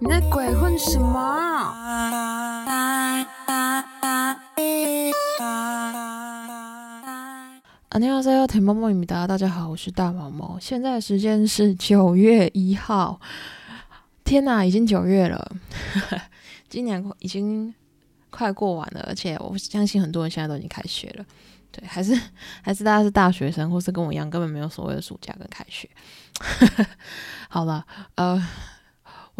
你在鬼混什么？안녕하세요대모모입니다大家好，我是大毛毛。现在时间是九月一号。天哪，已经九月了，今年已经快过完了，而且我相信很多人现在都已经开学了。对，还是还是大家是大学生，或是跟我一样，根本没有所谓的暑假跟开学。好了，呃，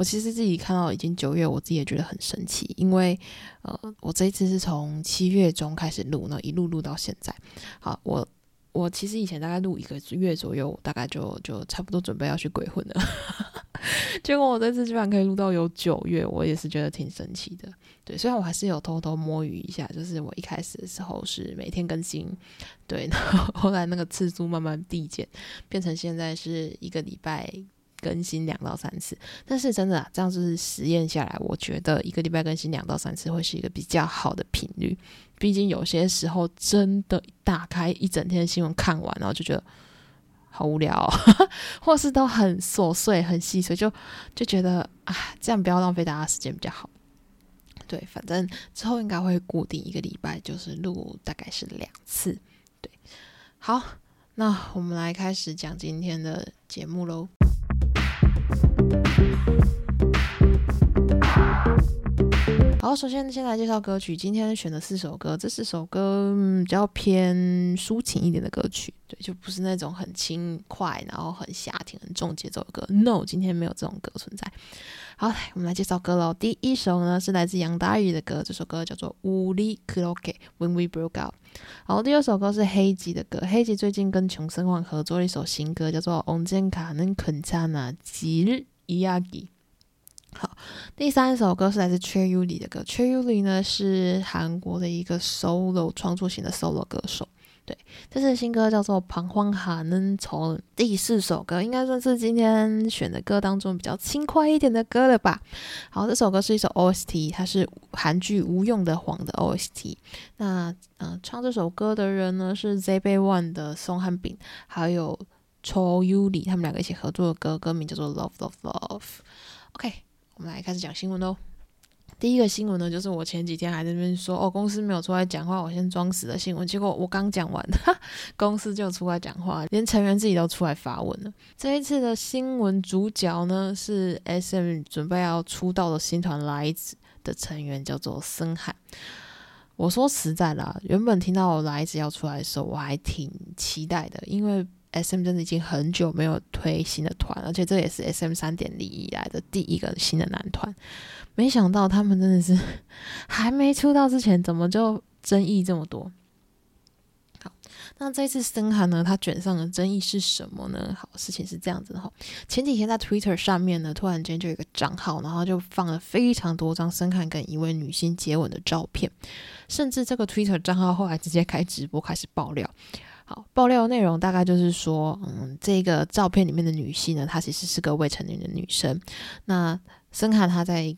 我其实自己看到已经九月，我自己也觉得很神奇，因为呃，我这一次是从七月中开始录，呢，一路录到现在。好，我我其实以前大概录一个月左右，大概就就差不多准备要去鬼混了。结果我这次居然可以录到有九月，我也是觉得挺神奇的。对，虽然我还是有偷偷摸鱼一下，就是我一开始的时候是每天更新，对，然后后来那个次数慢慢递减，变成现在是一个礼拜更新两到三次。但是真的，这样就是实验下来，我觉得一个礼拜更新两到三次会是一个比较好的频率。毕竟有些时候真的打开一整天的新闻看完，然后就觉得。好无聊，或是都很琐碎、很细碎，就就觉得啊，这样不要浪费大家时间比较好。对，反正之后应该会固定一个礼拜，就是录大概是两次。对，好，那我们来开始讲今天的节目喽。好，首先先来介绍歌曲。今天选的四首歌，这四首歌比较偏抒情一点的歌曲，对，就不是那种很轻快，然后很夏天、很重节奏的歌。No，今天没有这种歌存在。好，我们来介绍歌喽。第一首呢是来自杨大宇的歌，这首歌叫做《乌里克洛克》，When We Broke Up。好，第二首歌是黑吉的歌，黑吉最近跟琼森旺合作了一首新歌，叫做《On Jen Ka Nen Kun Cha Na Ji Ri Ya Gi》。好，第三首歌是来自 cheryl 的歌。cheryl 呢是韩国的一个 solo 创作型的 solo 歌手。对，这是新歌叫做《彷徨哈能从》。第四首歌应该算是今天选的歌当中比较轻快一点的歌了吧。好，这首歌是一首 OST，它是韩剧《无用的谎》的 OST。那嗯，唱这首歌的人呢是 z b One 的宋汉炳，还有 Cho Uli，他们两个一起合作的歌，歌名叫做《Love Love Love》。OK。我们来开始讲新闻喽。第一个新闻呢，就是我前几天还在那边说，哦，公司没有出来讲话，我先装死的新闻。结果我刚讲完，公司就出来讲话，连成员自己都出来发文了。这一次的新闻主角呢，是 SM 准备要出道的新团来子的成员，叫做森海。我说实在啦，原本听到我来子要出来的时候，我还挺期待的，因为。S.M. 真的已经很久没有推新的团，而且这也是 S.M. 三点零以来的第一个新的男团。没想到他们真的是 还没出道之前，怎么就争议这么多？好，那这次森韩呢，他卷上的争议是什么呢？好，事情是这样子的哈。前几天在 Twitter 上面呢，突然间就有一个账号，然后就放了非常多张森韩跟一位女星接吻的照片，甚至这个 Twitter 账号后来直接开直播开始爆料。爆料内容大概就是说，嗯，这个照片里面的女性呢，她其实是个未成年的女生。那森海她在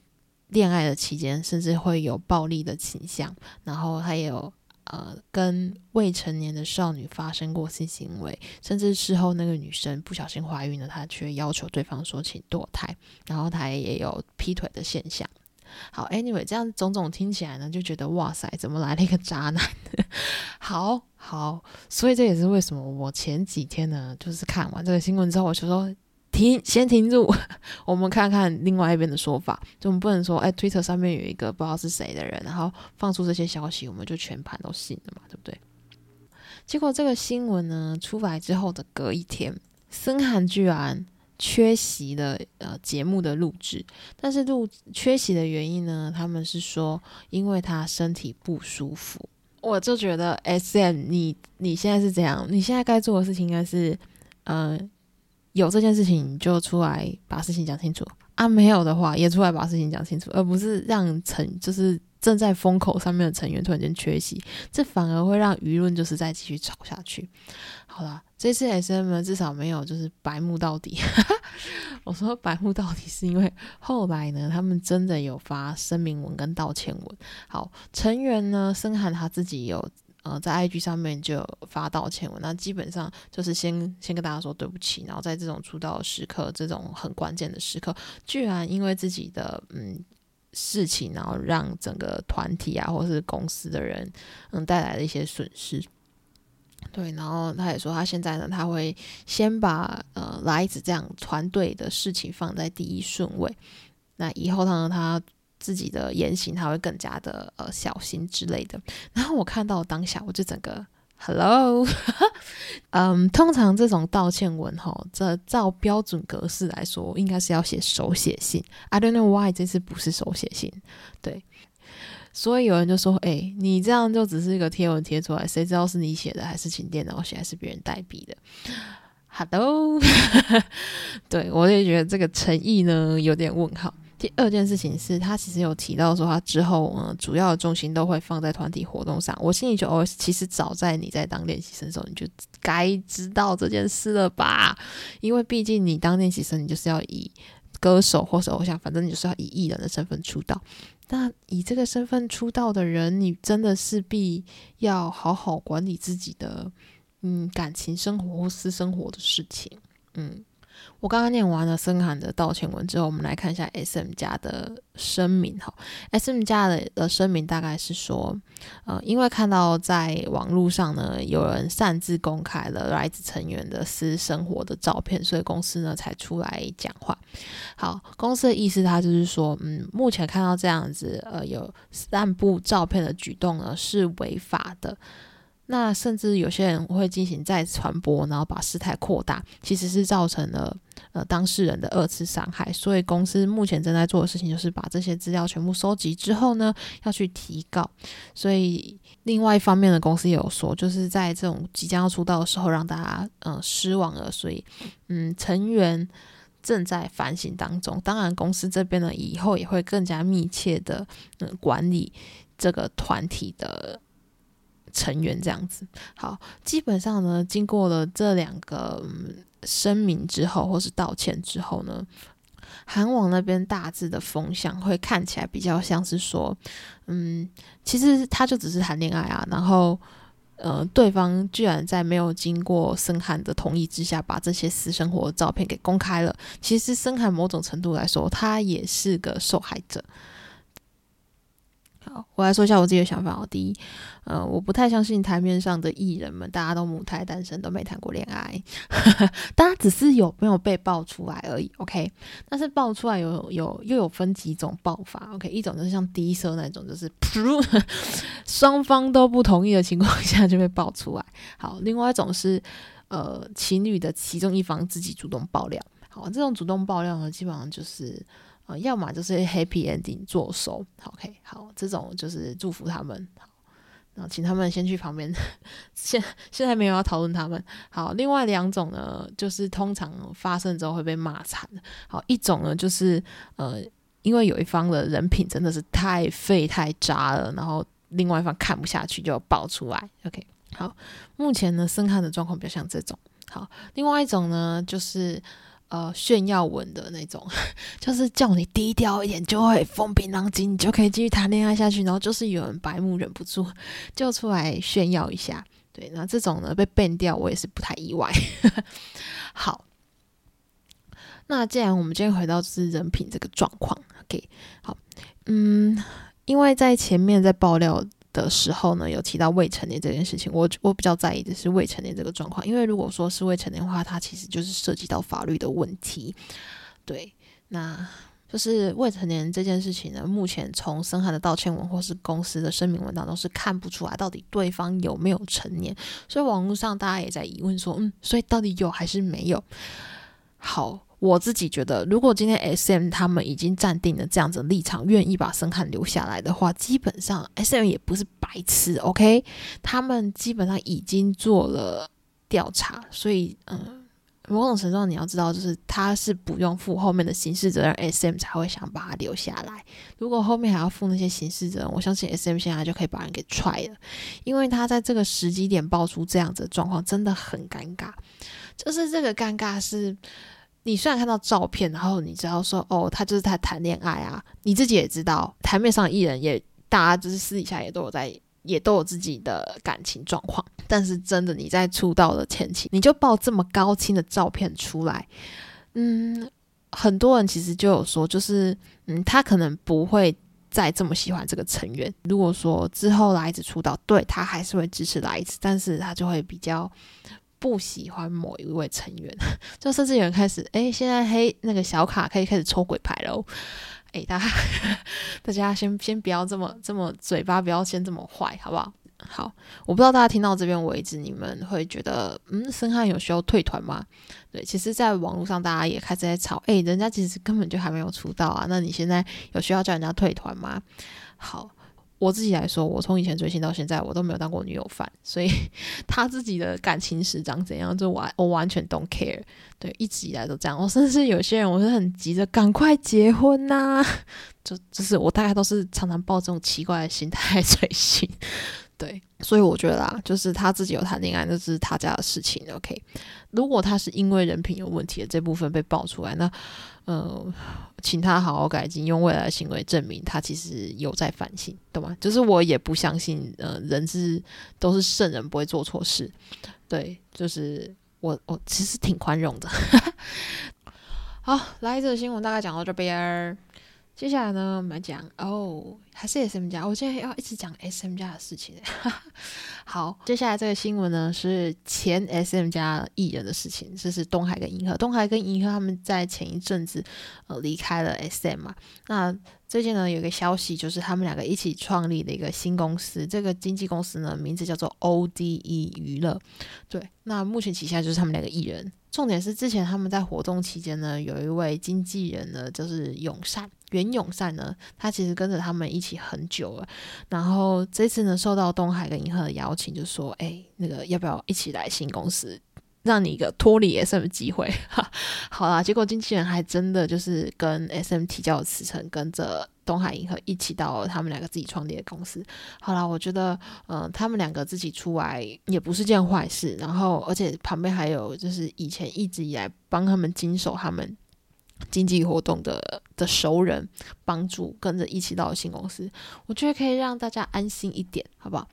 恋爱的期间，甚至会有暴力的倾向，然后还有呃跟未成年的少女发生过性行为，甚至事后那个女生不小心怀孕了，她却要求对方说请堕胎，然后她也有劈腿的现象。好，Anyway，这样种种听起来呢，就觉得哇塞，怎么来了一个渣男？好好，所以这也是为什么我前几天呢，就是看完这个新闻之后，我就说停，先停住，我们看看另外一边的说法。就我们不能说，哎，Twitter 上面有一个不知道是谁的人，然后放出这些消息，我们就全盘都信了嘛，对不对？结果这个新闻呢出来之后的隔一天，森韩居然。缺席的呃节目的录制，但是录缺席的原因呢？他们是说因为他身体不舒服。我就觉得 S M，你你现在是怎样？你现在该做的事情应该是，呃，有这件事情你就出来把事情讲清楚啊，没有的话也出来把事情讲清楚，而不是让成就是正在风口上面的成员突然间缺席，这反而会让舆论就是再继续吵下去。好了。这次 S M 呢，至少没有就是白目到底。我说白目到底是因为后来呢，他们真的有发声明文跟道歉文。好，成员呢，申涵他自己有呃在 IG 上面就发道歉文，那基本上就是先先跟大家说对不起，然后在这种出道时刻，这种很关键的时刻，居然因为自己的嗯事情，然后让整个团体啊或是公司的人嗯带来了一些损失。对，然后他也说，他现在呢，他会先把呃来子这样团队的事情放在第一顺位。那以后呢，他自己的言行他会更加的呃小心之类的。然后我看到当下，我就整个 Hello，嗯，通常这种道歉文哈，这照标准格式来说，应该是要写手写信。I don't know why 这次不是手写信，对。所以有人就说：“哎，你这样就只是一个贴文贴出来，谁知道是你写的，还是请电脑写，还是别人代笔的？”Hello，对我也觉得这个诚意呢有点问号。第二件事情是他其实有提到说，他之后嗯主要的重心都会放在团体活动上。我心里就哦，其实早在你在当练习生的时候，你就该知道这件事了吧？因为毕竟你当练习生，你就是要以歌手或是偶像，反正你就是要以艺人的身份出道。那以这个身份出道的人，你真的势必要好好管理自己的嗯感情生活或私生活的事情，嗯。我刚刚念完了森罕的道歉文之后，我们来看一下 S.M 家的声明哈。S.M 家的的声明大概是说，呃，因为看到在网络上呢有人擅自公开了来自成员的私生活的照片，所以公司呢才出来讲话。好，公司的意思他就是说，嗯，目前看到这样子呃有散布照片的举动呢是违法的。那甚至有些人会进行再传播，然后把事态扩大，其实是造成了呃当事人的二次伤害。所以公司目前正在做的事情就是把这些资料全部收集之后呢，要去提告。所以另外一方面的公司也有说，就是在这种即将要出道的时候，让大家嗯失望了。所以嗯成员正在反省当中。当然公司这边呢，以后也会更加密切的嗯管理这个团体的。成员这样子，好，基本上呢，经过了这两个声明之后，或是道歉之后呢，韩网那边大致的风向会看起来比较像是说，嗯，其实他就只是谈恋爱啊，然后，呃，对方居然在没有经过深寒的同意之下，把这些私生活照片给公开了。其实深寒某种程度来说，他也是个受害者。我来说一下我自己的想法哦。第一，呃，我不太相信台面上的艺人们，大家都母胎单身，都没谈过恋爱，大家只是有没有被爆出来而已。OK，但是爆出来有有又有分几种爆法。OK，一种就是像低色那种，就是噗 双方都不同意的情况下就被爆出来。好，另外一种是呃情侣的其中一方自己主动爆料。好，这种主动爆料呢，基本上就是。啊，要么就是 happy ending 做收，OK，好，这种就是祝福他们，好，然后请他们先去旁边，现现在没有要讨论他们，好，另外两种呢，就是通常发生之后会被骂惨，好，一种呢就是呃，因为有一方的人品真的是太废太渣了，然后另外一方看不下去就爆出来，OK，好，目前呢深看的状况比较像这种，好，另外一种呢就是。呃，炫耀文的那种，就是叫你低调一点，就会风平浪静，你就可以继续谈恋爱下去。然后就是有人白目忍不住，就出来炫耀一下。对，那这种呢被 ban 掉，我也是不太意外。好，那既然我们今天回到就是人品这个状况，OK，好，嗯，因为在前面在爆料。的时候呢，有提到未成年这件事情，我我比较在意的是未成年这个状况，因为如果说是未成年的话，它其实就是涉及到法律的问题。对，那就是未成年这件事情呢，目前从深海的道歉文或是公司的声明文当中是看不出来到底对方有没有成年，所以网络上大家也在疑问说，嗯，所以到底有还是没有？好。我自己觉得，如果今天 S M 他们已经站定了这样子立场，愿意把森汉留下来的话，基本上 S M 也不是白痴，OK？他们基本上已经做了调查，所以嗯，某种程度上你要知道，就是他是不用负后面的刑事责任，S M 才会想把他留下来。如果后面还要负那些刑事责任，我相信 S M 现在就可以把人给踹了，因为他在这个时机点爆出这样子的状况，真的很尴尬。就是这个尴尬是。你虽然看到照片，然后你知道说哦，他就是在谈恋爱啊，你自己也知道，台面上艺人也大家就是私底下也都有在也都有自己的感情状况。但是真的你在出道的前期，你就爆这么高清的照片出来，嗯，很多人其实就有说，就是嗯，他可能不会再这么喜欢这个成员。如果说之后来子出道，对他还是会支持来子，但是他就会比较。不喜欢某一位成员，就甚至有人开始，哎，现在黑那个小卡可以开始抽鬼牌喽，哎，大家 大家先先不要这么这么嘴巴不要先这么坏，好不好？好，我不知道大家听到这边为止，你们会觉得，嗯，申汉有需要退团吗？对，其实，在网络上大家也开始在吵，哎，人家其实根本就还没有出道啊，那你现在有需要叫人家退团吗？好。我自己来说，我从以前追星到现在，我都没有当过女友范，所以 他自己的感情史长怎样，就完我完全 don't care。对，一直以来都这样。我甚至有些人，我是很急着赶快结婚呐，就就是我大概都是常常抱这种奇怪的心态追星。对，所以我觉得啦，就是他自己有谈恋爱，那是他家的事情。OK，如果他是因为人品有问题的这部分被爆出来，那呃，请他好好改进，用未来的行为证明他其实有在反省，懂吗？就是我也不相信，呃，人是都是圣人，不会做错事。对，就是我我其实挺宽容的。好，来这个新闻大概讲到这边。接下来呢，我们讲哦，还是 S M 家，我现在要一直讲 S M 家的事情。好，接下来这个新闻呢是前 S M 家艺人的事情，这是东海跟银河。东海跟银河他们在前一阵子呃离开了 S M 嘛，那最近呢有一个消息，就是他们两个一起创立的一个新公司，这个经纪公司呢名字叫做 O D E 娱乐。对，那目前旗下就是他们两个艺人。重点是之前他们在活动期间呢，有一位经纪人呢，就是永善袁永善呢，他其实跟着他们一起很久了。然后这次呢，受到东海跟银河的邀请，就说：“哎，那个要不要一起来新公司，让你一个脱离 SM 的机会？” 好啦，结果经纪人还真的就是跟 SM 提交了辞呈，跟着。东海银河一起到他们两个自己创立的公司。好了，我觉得，嗯，他们两个自己出来也不是件坏事。然后，而且旁边还有就是以前一直以来帮他们经手他们经济活动的的熟人，帮助跟着一起到新公司，我觉得可以让大家安心一点，好不好？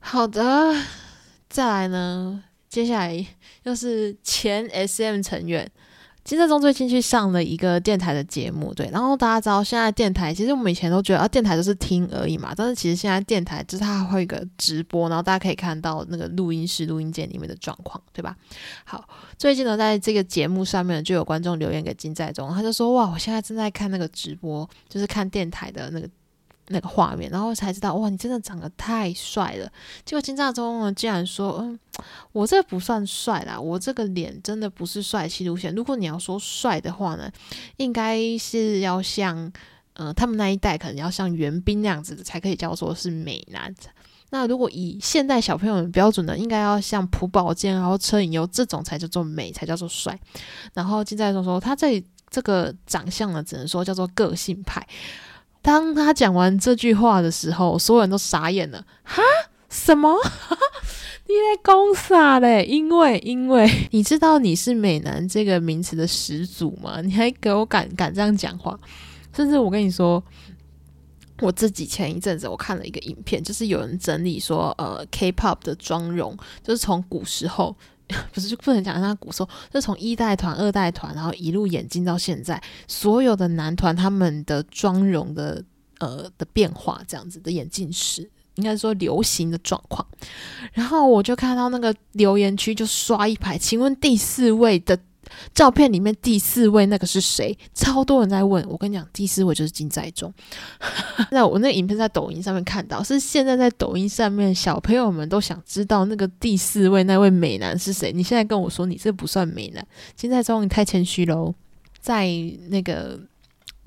好的，再来呢，接下来又是前 SM 成员。金在中最近去上了一个电台的节目，对，然后大家知道现在电台，其实我们以前都觉得啊，电台就是听而已嘛，但是其实现在电台就是它会有一个直播，然后大家可以看到那个录音室、录音间里面的状况，对吧？好，最近呢，在这个节目上面就有观众留言给金在中，他就说哇，我现在正在看那个直播，就是看电台的那个。那个画面，然后才知道哇，你真的长得太帅了。结果金大中呢，竟然说，嗯，我这不算帅啦，我这个脸真的不是帅气路线。如果你要说帅的话呢，应该是要像，呃，他们那一代可能要像袁彬那样子的，才可以叫做是美男。那如果以现代小朋友的标准呢，应该要像朴宝剑，然后车银优这种才叫做美，才叫做帅。然后金在中说，他这这个长相呢，只能说叫做个性派。当他讲完这句话的时候，所有人都傻眼了。哈？什么？你在讲啥嘞？因为，因为 你知道你是美男这个名词的始祖吗？你还给我敢敢这样讲话？甚至我跟你说，我自己前一阵子我看了一个影片，就是有人整理说，呃，K-pop 的妆容，就是从古时候。不是就不能讲他古时候，就从一代团、二代团，然后一路演进到现在，所有的男团他们的妆容的呃的变化，这样子的演进史，应该说流行的状况。然后我就看到那个留言区就刷一排，请问第四位的。照片里面第四位那个是谁？超多人在问我，跟你讲，第四位就是金在中。那我那影片在抖音上面看到，是现在在抖音上面小朋友们都想知道那个第四位那位美男是谁。你现在跟我说你这不算美男，金在中你太谦虚喽。在那个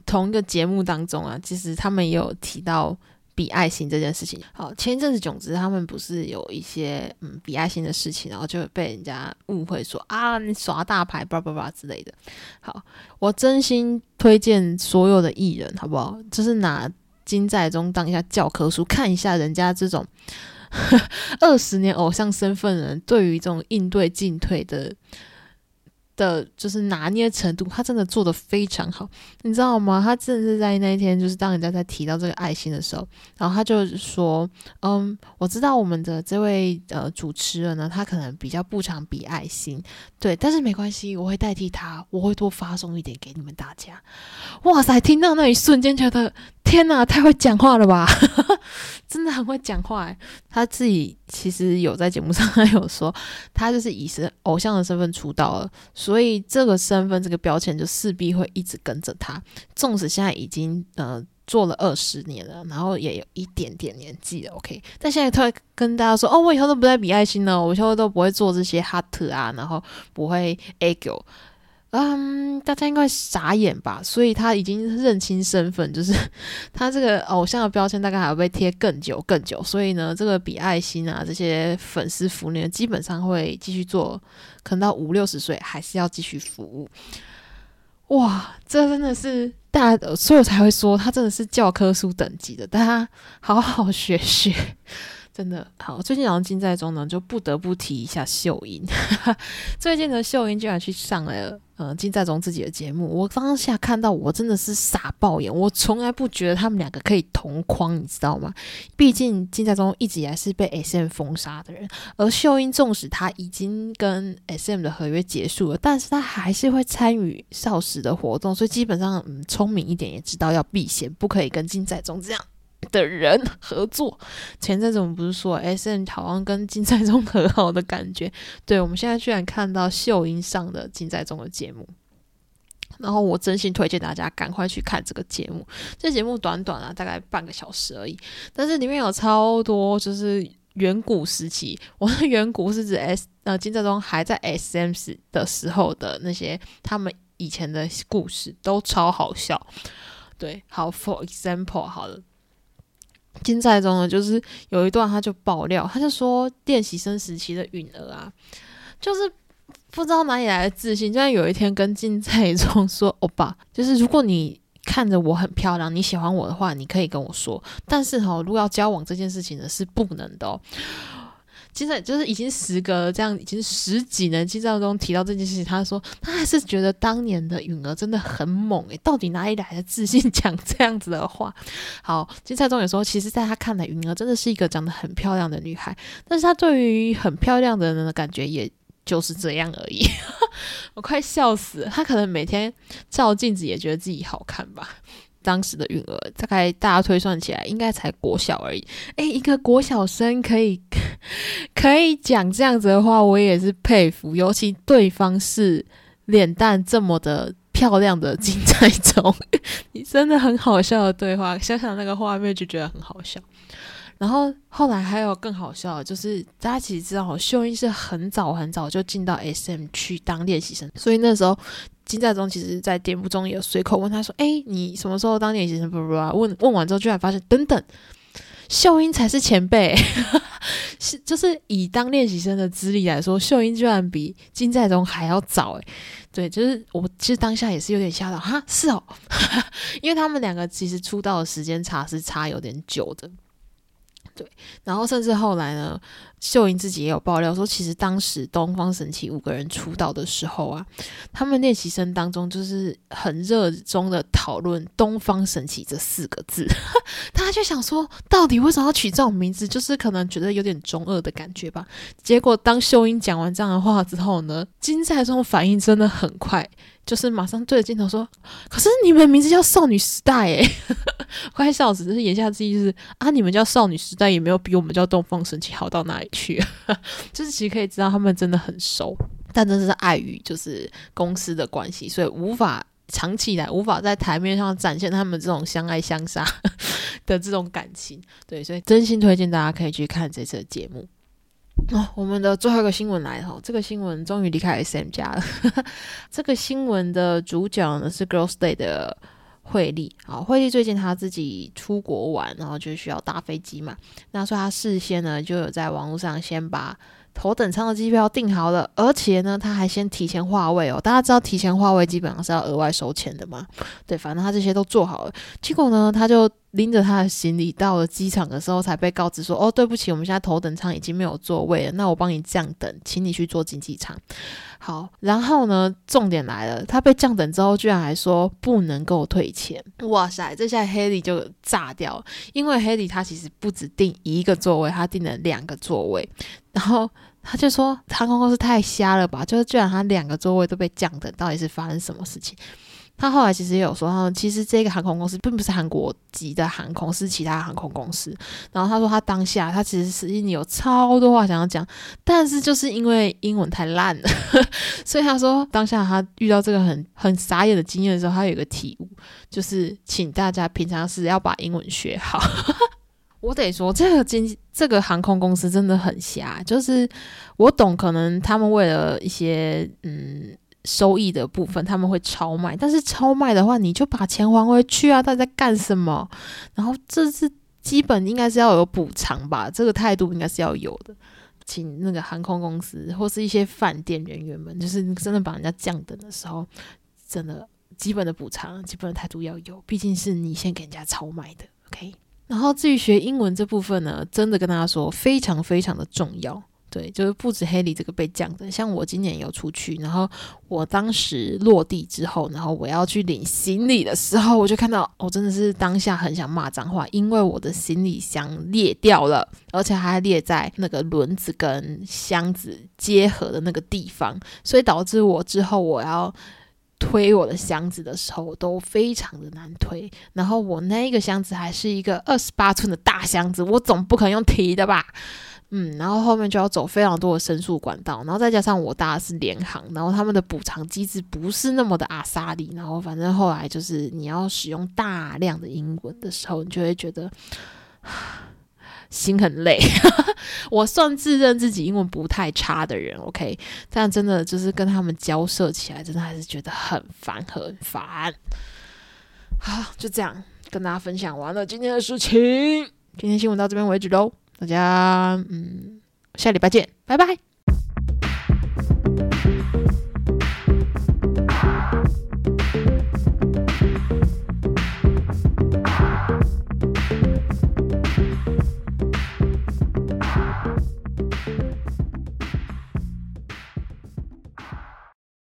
同一个节目当中啊，其实他们也有提到。比爱心这件事情，好，前一阵子囧子他们不是有一些嗯比爱心的事情，然后就被人家误会说啊你耍大牌叭叭叭之类的。好，我真心推荐所有的艺人，好不好？就是拿金在中当一下教科书，看一下人家这种 二十年偶像身份的人对于这种应对进退的的就是拿捏程度，他真的做的非常好，你知道吗？他真的是在那一天，就是当人家在提到这个爱心的时候，然后他就说：“嗯，我知道我们的这位呃主持人呢，他可能比较不常比爱心，对，但是没关系，我会代替他，我会多发送一点给你们大家。”哇塞，听到那一瞬间，觉得天哪，太会讲话了吧！真的很会讲话。他自己其实有在节目上有说，他就是以是偶像的身份出道了，所以这个身份这个标签就势必会一直跟着他。纵使现在已经呃做了二十年了，然后也有一点点年纪了，OK，但现在他会跟大家说：“哦，我以后都不再比爱心了，我以后都不会做这些哈特啊，然后不会 ego。”嗯，大家应该傻眼吧？所以他已经认清身份，就是 他这个偶像的标签大概还要被贴更久更久。所以呢，这个比爱心啊这些粉丝福利基本上会继续做，可能到五六十岁还是要继续服务。哇，这真的是大家，所以我才会说他真的是教科书等级的，大家好好学学。真的好，最近好像金在中呢，就不得不提一下秀英。最近的秀英居然去上了呃金在中自己的节目，我当下看到我真的是傻爆眼。我从来不觉得他们两个可以同框，你知道吗？毕竟金在中一直以来是被 S M 封杀的人，而秀英纵使他已经跟 S M 的合约结束了，但是他还是会参与少时的活动，所以基本上嗯聪明一点也知道要避嫌，不可以跟金在中这样。的人合作，前阵子我们不是说 S N 好像跟金在中和好的感觉？对，我们现在居然看到秀英上的金在中的节目，然后我真心推荐大家赶快去看这个节目。这节目短短啊，大概半个小时而已，但是里面有超多就是远古时期，我的远古是指 S 呃金在中还在 S M 时的时候的那些他们以前的故事都超好笑。对，好，For example，好了。金在中呢，就是有一段他就爆料，他就说练习生时期的允儿啊，就是不知道哪里来的自信，就像有一天跟金在中说：“欧巴，就是如果你看着我很漂亮，你喜欢我的话，你可以跟我说，但是哈，如果要交往这件事情呢，是不能的哦。”现在就是已经时隔这样，已经十几年，金在中提到这件事情，他说他还是觉得当年的允儿真的很猛诶，到底哪里来的自信讲这样子的话？好，金在中也说，其实在他看来，允儿真的是一个长得很漂亮的女孩，但是他对于很漂亮的人的感觉也就是这样而已。我快笑死了，他可能每天照镜子也觉得自己好看吧。当时的允儿大概大家推算起来应该才国小而已，诶，一个国小生可以 可以讲这样子的话，我也是佩服。尤其对方是脸蛋这么的漂亮的金在中，你真的很好笑的对话，想想那个画面就觉得很好笑。然后后来还有更好笑的，就是大家其实知道，秀英是很早很早就进到 SM 去当练习生，所以那时候。金在中其实，在节目中也有随口问他说：“哎，你什么时候当练习生？”不不不，问问完之后，居然发现，等等，秀英才是前辈，是就是以当练习生的资历来说，秀英居然比金在中还要早哎，对，就是我其实当下也是有点吓到，哈，是哦，因为他们两个其实出道的时间差是差有点久的。对，然后甚至后来呢，秀英自己也有爆料说，其实当时东方神起五个人出道的时候啊，他们练习生当中就是很热衷的讨论“东方神起”这四个字，大家就想说，到底为什么要取这种名字？就是可能觉得有点中二的感觉吧。结果当秀英讲完这样的话之后呢，金在中反应真的很快。就是马上对着镜头说：“可是你们名字叫少女时代诶，快笑死！就是言下之意就是啊，你们叫少女时代也没有比我们叫东方神起好到哪里去。就是其实可以知道他们真的很熟，但真的是碍于就是公司的关系，所以无法长期以来无法在台面上展现他们这种相爱相杀的这种感情。对，所以真心推荐大家可以去看这次的节目。”哦，我们的最后一个新闻来哈，这个新闻终于离开 SM 家了。这个新闻的主角呢是 Girls Day 的惠利啊，惠利最近他自己出国玩，然后就需要搭飞机嘛，那所以他事先呢就有在网络上先把。头等舱的机票订好了，而且呢，他还先提前划位哦。大家知道提前划位基本上是要额外收钱的嘛？对，反正他这些都做好了。结果呢，他就拎着他的行李到了机场的时候，才被告知说：“哦，对不起，我们现在头等舱已经没有座位了，那我帮你降等，请你去坐经济舱。”好，然后呢，重点来了，他被降等之后，居然还说不能够退钱。哇塞，这下黑里就炸掉，因为黑里他其实不止订一个座位，他订了两个座位，然后。他就说航空公司太瞎了吧，就是居然他两个座位都被降等，到底是发生什么事情？他后来其实也有说，他其实这个航空公司并不是韩国籍的航空，是其他航空公司。然后他说他当下他其实是心里有超多话想要讲，但是就是因为英文太烂了，所以他说当下他遇到这个很很傻眼的经验的时候，他有一个体悟，就是请大家平常是要把英文学好。我得说，这个经这个航空公司真的很瞎。就是我懂，可能他们为了一些嗯收益的部分，他们会超卖。但是超卖的话，你就把钱还回去啊！他在干什么？然后这是基本应该是要有补偿吧？这个态度应该是要有的。请那个航空公司或是一些饭店人员们，就是真的把人家降等的时候，真的基本的补偿、基本的态度要有。毕竟是你先给人家超卖的，OK。然后至于学英文这部分呢，真的跟大家说非常非常的重要。对，就是不止黑里这个被降的，像我今年有出去，然后我当时落地之后，然后我要去领行李的时候，我就看到，我真的是当下很想骂脏话，因为我的行李箱裂掉了，而且还裂在那个轮子跟箱子结合的那个地方，所以导致我之后我要。推我的箱子的时候都非常的难推，然后我那个箱子还是一个二十八寸的大箱子，我总不可能用提的吧？嗯，然后后面就要走非常多的申诉管道，然后再加上我搭的是联航，然后他们的补偿机制不是那么的阿萨里，然后反正后来就是你要使用大量的英文的时候，你就会觉得。心很累，我算自认自己英文不太差的人，OK，但真的就是跟他们交涉起来，真的还是觉得很烦很烦。好，就这样跟大家分享完了今天的事情，今天新闻到这边为止喽，大家嗯，下礼拜见，拜拜。